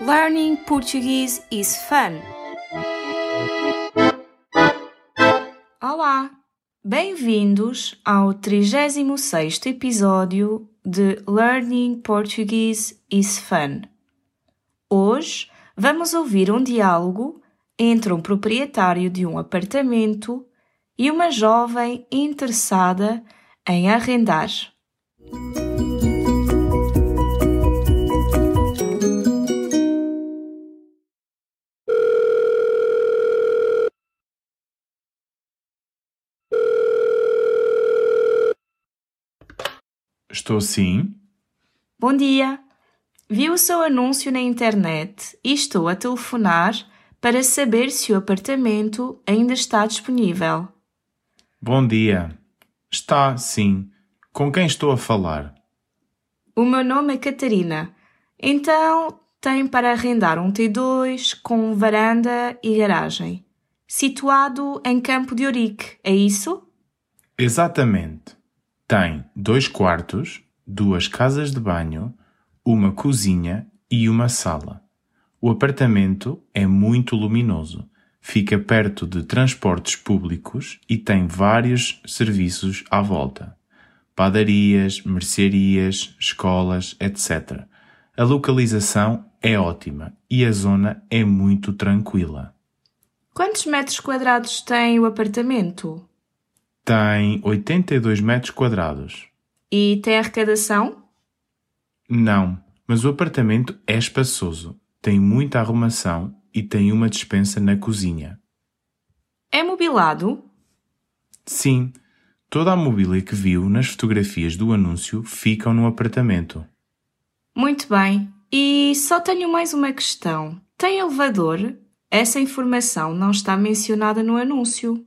Learning Portuguese is fun. Olá, bem-vindos ao 36º episódio de Learning Portuguese is fun. Hoje vamos ouvir um diálogo entre um proprietário de um apartamento e uma jovem interessada em arrendar. Estou sim. Bom dia! Vi o seu anúncio na internet e estou a telefonar para saber se o apartamento ainda está disponível. Bom dia. Está, sim. Com quem estou a falar? O meu nome é Catarina. Então, tem para arrendar um T2 com varanda e garagem. Situado em Campo de Ourique, é isso? Exatamente. Tem dois quartos, duas casas de banho, uma cozinha e uma sala. O apartamento é muito luminoso, fica perto de transportes públicos e tem vários serviços à volta: padarias, mercearias, escolas, etc. A localização é ótima e a zona é muito tranquila. Quantos metros quadrados tem o apartamento? Tem 82 metros quadrados. E tem arrecadação? Não, mas o apartamento é espaçoso, tem muita arrumação e tem uma despensa na cozinha. É mobilado? Sim, toda a mobília que viu nas fotografias do anúncio ficam no apartamento. Muito bem. E só tenho mais uma questão. Tem elevador? Essa informação não está mencionada no anúncio.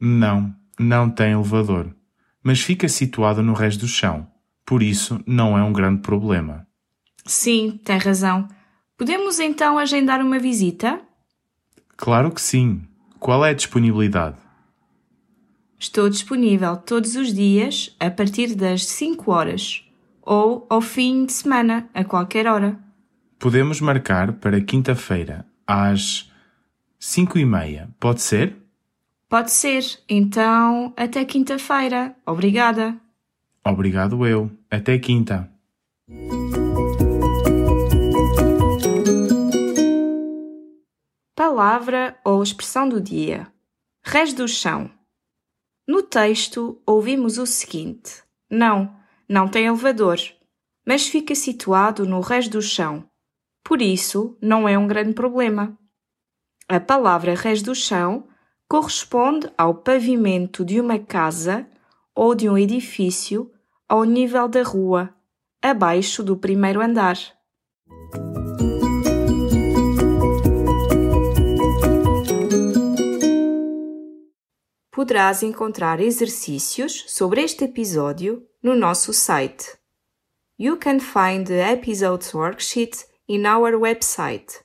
Não, não tem elevador, mas fica situado no resto do chão, por isso não é um grande problema. Sim, tem razão. Podemos então agendar uma visita? Claro que sim. Qual é a disponibilidade? Estou disponível todos os dias a partir das 5 horas ou ao fim de semana, a qualquer hora. Podemos marcar para quinta-feira, às cinco e meia. Pode ser? Pode ser. Então, até quinta-feira. Obrigada. Obrigado eu. Até quinta. Palavra ou expressão do dia. Res do chão. No texto, ouvimos o seguinte: Não, não tem elevador, mas fica situado no res do chão. Por isso, não é um grande problema. A palavra res do chão corresponde ao pavimento de uma casa ou de um edifício ao nível da rua, abaixo do primeiro andar. Poderás encontrar exercícios sobre este episódio no nosso site. You can find the episode's worksheet in our website